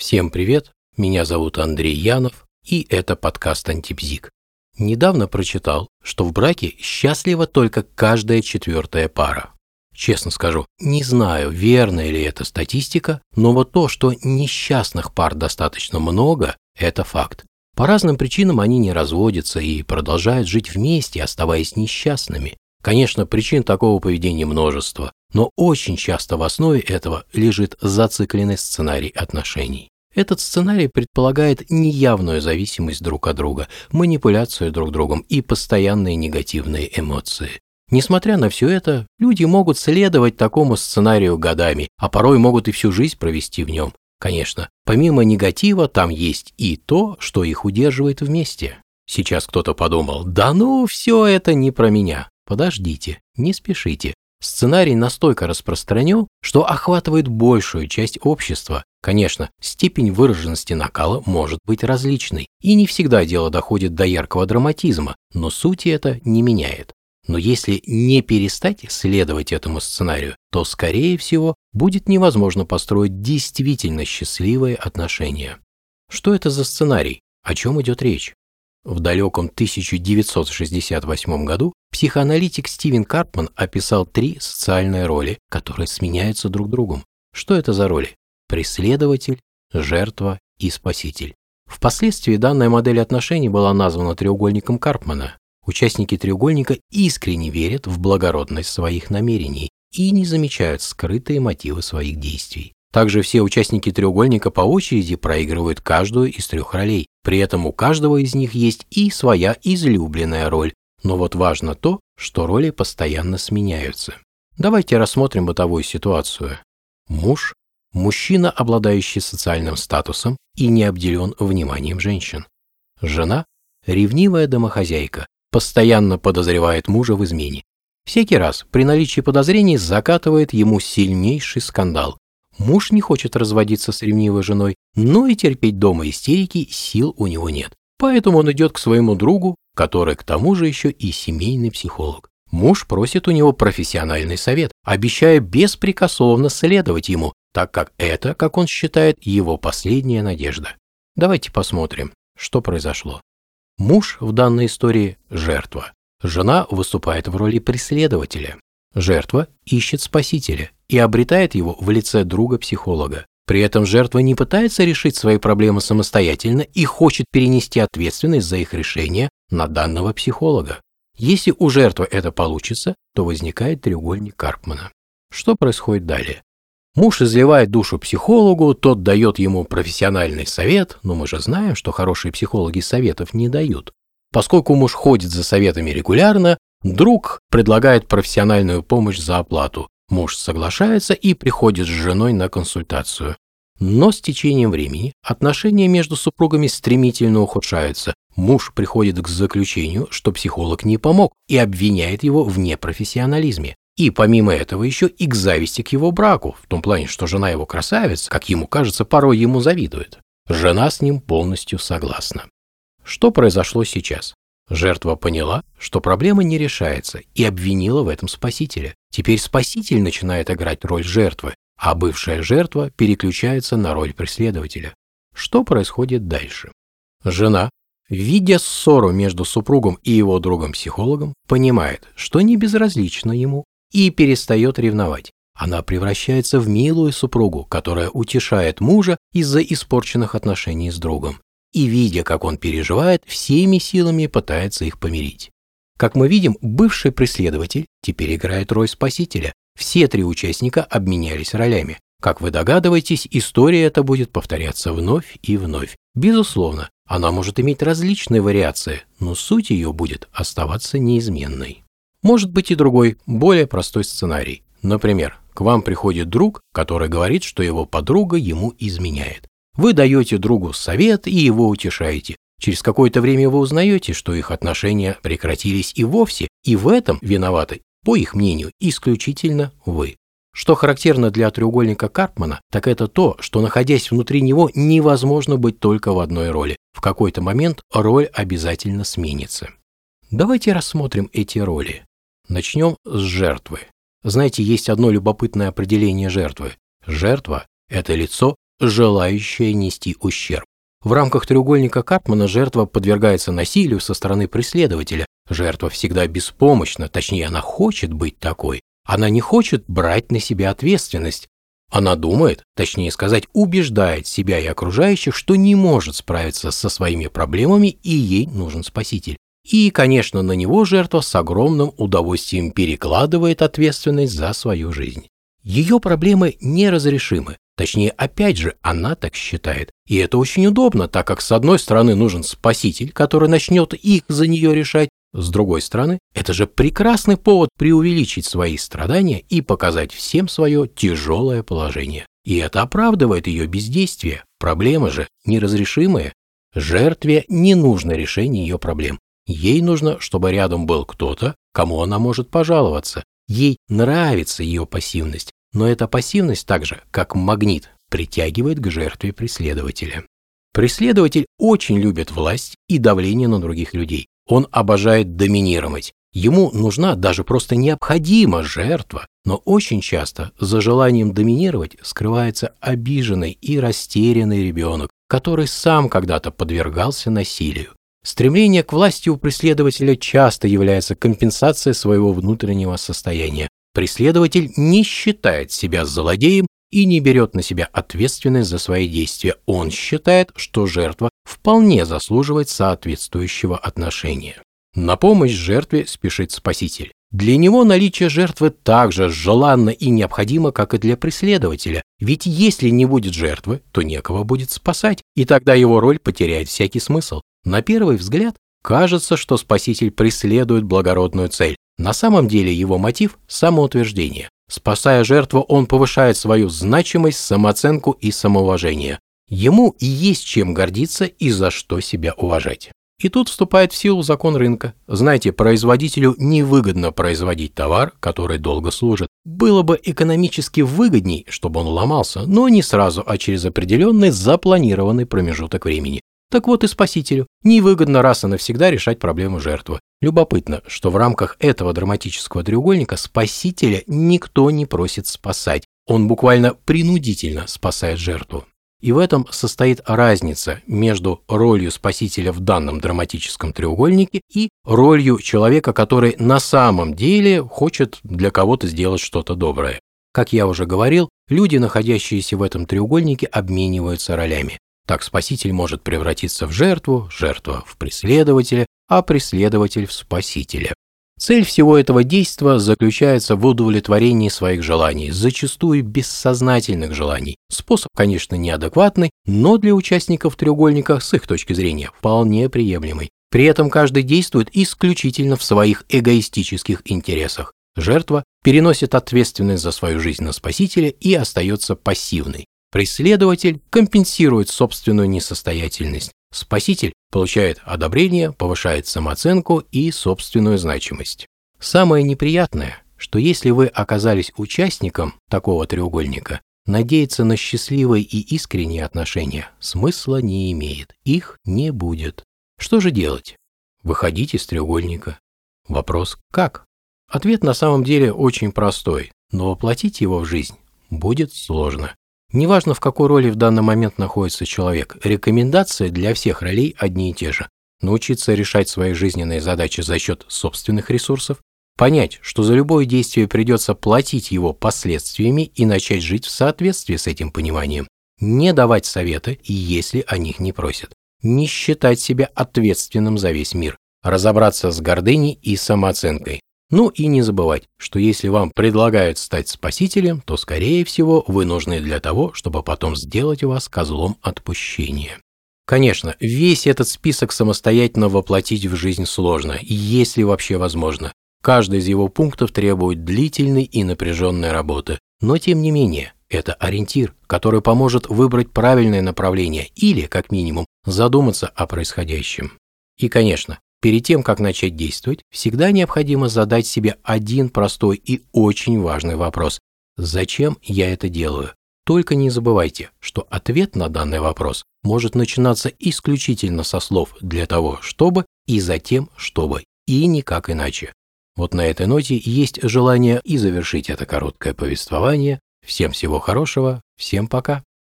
Всем привет, меня зовут Андрей Янов, и это подкаст «Антипзик». Недавно прочитал, что в браке счастлива только каждая четвертая пара. Честно скажу, не знаю, верная ли это статистика, но вот то, что несчастных пар достаточно много, это факт. По разным причинам они не разводятся и продолжают жить вместе, оставаясь несчастными. Конечно, причин такого поведения множество, но очень часто в основе этого лежит зацикленный сценарий отношений. Этот сценарий предполагает неявную зависимость друг от друга, манипуляцию друг другом и постоянные негативные эмоции. Несмотря на все это, люди могут следовать такому сценарию годами, а порой могут и всю жизнь провести в нем. Конечно, помимо негатива там есть и то, что их удерживает вместе. Сейчас кто-то подумал, да ну, все это не про меня. Подождите, не спешите. Сценарий настолько распространен, что охватывает большую часть общества. Конечно, степень выраженности накала может быть различной, и не всегда дело доходит до яркого драматизма, но сути это не меняет. Но если не перестать следовать этому сценарию, то, скорее всего, будет невозможно построить действительно счастливые отношения. Что это за сценарий? О чем идет речь? В далеком 1968 году психоаналитик Стивен Карпман описал три социальные роли, которые сменяются друг другом. Что это за роли? Преследователь, жертва и спаситель. Впоследствии данная модель отношений была названа треугольником Карпмана. Участники треугольника искренне верят в благородность своих намерений и не замечают скрытые мотивы своих действий. Также все участники треугольника по очереди проигрывают каждую из трех ролей. При этом у каждого из них есть и своя излюбленная роль. Но вот важно то, что роли постоянно сменяются. Давайте рассмотрим бытовую ситуацию. Муж – мужчина, обладающий социальным статусом и не обделен вниманием женщин. Жена – ревнивая домохозяйка, постоянно подозревает мужа в измене. Всякий раз при наличии подозрений закатывает ему сильнейший скандал, Муж не хочет разводиться с ревнивой женой, но и терпеть дома истерики сил у него нет. Поэтому он идет к своему другу, который к тому же еще и семейный психолог. Муж просит у него профессиональный совет, обещая беспрекословно следовать ему, так как это, как он считает, его последняя надежда. Давайте посмотрим, что произошло. Муж в данной истории – жертва. Жена выступает в роли преследователя. Жертва ищет спасителя и обретает его в лице друга-психолога. При этом жертва не пытается решить свои проблемы самостоятельно и хочет перенести ответственность за их решение на данного психолога. Если у жертвы это получится, то возникает треугольник Карпмана. Что происходит далее? Муж изливает душу психологу, тот дает ему профессиональный совет, но мы же знаем, что хорошие психологи советов не дают. Поскольку муж ходит за советами регулярно, друг предлагает профессиональную помощь за оплату. Муж соглашается и приходит с женой на консультацию. Но с течением времени отношения между супругами стремительно ухудшаются. Муж приходит к заключению, что психолог не помог и обвиняет его в непрофессионализме. И помимо этого еще и к зависти к его браку, в том плане, что жена его красавица, как ему кажется, порой ему завидует. Жена с ним полностью согласна. Что произошло сейчас? Жертва поняла, что проблема не решается, и обвинила в этом спасителя. Теперь спаситель начинает играть роль жертвы, а бывшая жертва переключается на роль преследователя. Что происходит дальше? Жена, видя ссору между супругом и его другом-психологом, понимает, что не безразлично ему, и перестает ревновать. Она превращается в милую супругу, которая утешает мужа из-за испорченных отношений с другом и, видя, как он переживает, всеми силами пытается их помирить. Как мы видим, бывший преследователь теперь играет роль спасителя. Все три участника обменялись ролями. Как вы догадываетесь, история эта будет повторяться вновь и вновь. Безусловно, она может иметь различные вариации, но суть ее будет оставаться неизменной. Может быть и другой, более простой сценарий. Например, к вам приходит друг, который говорит, что его подруга ему изменяет. Вы даете другу совет и его утешаете. Через какое-то время вы узнаете, что их отношения прекратились и вовсе, и в этом виноваты, по их мнению, исключительно вы. Что характерно для треугольника Карпмана, так это то, что находясь внутри него, невозможно быть только в одной роли. В какой-то момент роль обязательно сменится. Давайте рассмотрим эти роли. Начнем с жертвы. Знаете, есть одно любопытное определение жертвы. Жертва – это лицо, желающая нести ущерб. В рамках треугольника Карпмана жертва подвергается насилию со стороны преследователя. Жертва всегда беспомощна, точнее, она хочет быть такой. Она не хочет брать на себя ответственность. Она думает, точнее сказать, убеждает себя и окружающих, что не может справиться со своими проблемами и ей нужен спаситель. И, конечно, на него жертва с огромным удовольствием перекладывает ответственность за свою жизнь. Ее проблемы неразрешимы, Точнее, опять же, она так считает. И это очень удобно, так как с одной стороны нужен спаситель, который начнет их за нее решать, с другой стороны, это же прекрасный повод преувеличить свои страдания и показать всем свое тяжелое положение. И это оправдывает ее бездействие. Проблемы же неразрешимые. Жертве не нужно решение ее проблем. Ей нужно, чтобы рядом был кто-то, кому она может пожаловаться. Ей нравится ее пассивность, но эта пассивность также, как магнит, притягивает к жертве преследователя. Преследователь очень любит власть и давление на других людей. Он обожает доминировать. Ему нужна даже просто необходима жертва, но очень часто за желанием доминировать скрывается обиженный и растерянный ребенок, который сам когда-то подвергался насилию. Стремление к власти у преследователя часто является компенсацией своего внутреннего состояния. Преследователь не считает себя злодеем и не берет на себя ответственность за свои действия. Он считает, что жертва вполне заслуживает соответствующего отношения. На помощь жертве спешит спаситель. Для него наличие жертвы так же желанно и необходимо, как и для преследователя. Ведь если не будет жертвы, то некого будет спасать, и тогда его роль потеряет всякий смысл. На первый взгляд кажется, что спаситель преследует благородную цель, на самом деле его мотив – самоутверждение. Спасая жертву, он повышает свою значимость, самооценку и самоуважение. Ему и есть чем гордиться и за что себя уважать. И тут вступает в силу закон рынка. Знаете, производителю невыгодно производить товар, который долго служит. Было бы экономически выгодней, чтобы он ломался, но не сразу, а через определенный запланированный промежуток времени. Так вот и спасителю невыгодно раз и навсегда решать проблему жертвы. Любопытно, что в рамках этого драматического треугольника спасителя никто не просит спасать. Он буквально принудительно спасает жертву. И в этом состоит разница между ролью спасителя в данном драматическом треугольнике и ролью человека, который на самом деле хочет для кого-то сделать что-то доброе. Как я уже говорил, люди, находящиеся в этом треугольнике, обмениваются ролями. Так спаситель может превратиться в жертву, жертва в преследователя, а преследователь в спасителя. Цель всего этого действия заключается в удовлетворении своих желаний, зачастую бессознательных желаний. Способ, конечно, неадекватный, но для участников треугольника с их точки зрения вполне приемлемый. При этом каждый действует исключительно в своих эгоистических интересах. Жертва переносит ответственность за свою жизнь на спасителя и остается пассивной. Преследователь компенсирует собственную несостоятельность. Спаситель получает одобрение, повышает самооценку и собственную значимость. Самое неприятное, что если вы оказались участником такого треугольника, надеяться на счастливые и искренние отношения смысла не имеет, их не будет. Что же делать? Выходить из треугольника. Вопрос «как?». Ответ на самом деле очень простой, но воплотить его в жизнь будет сложно. Неважно, в какой роли в данный момент находится человек, рекомендации для всех ролей одни и те же. Научиться решать свои жизненные задачи за счет собственных ресурсов, понять, что за любое действие придется платить его последствиями и начать жить в соответствии с этим пониманием. Не давать советы, если о них не просят. Не считать себя ответственным за весь мир. Разобраться с гордыней и самооценкой. Ну и не забывать, что если вам предлагают стать спасителем, то, скорее всего, вы нужны для того, чтобы потом сделать вас козлом отпущения. Конечно, весь этот список самостоятельно воплотить в жизнь сложно, если вообще возможно. Каждый из его пунктов требует длительной и напряженной работы. Но тем не менее, это ориентир, который поможет выбрать правильное направление или, как минимум, задуматься о происходящем. И, конечно, Перед тем, как начать действовать, всегда необходимо задать себе один простой и очень важный вопрос. Зачем я это делаю? Только не забывайте, что ответ на данный вопрос может начинаться исключительно со слов «для того, чтобы» и «затем, чтобы» и никак иначе. Вот на этой ноте есть желание и завершить это короткое повествование. Всем всего хорошего, всем пока.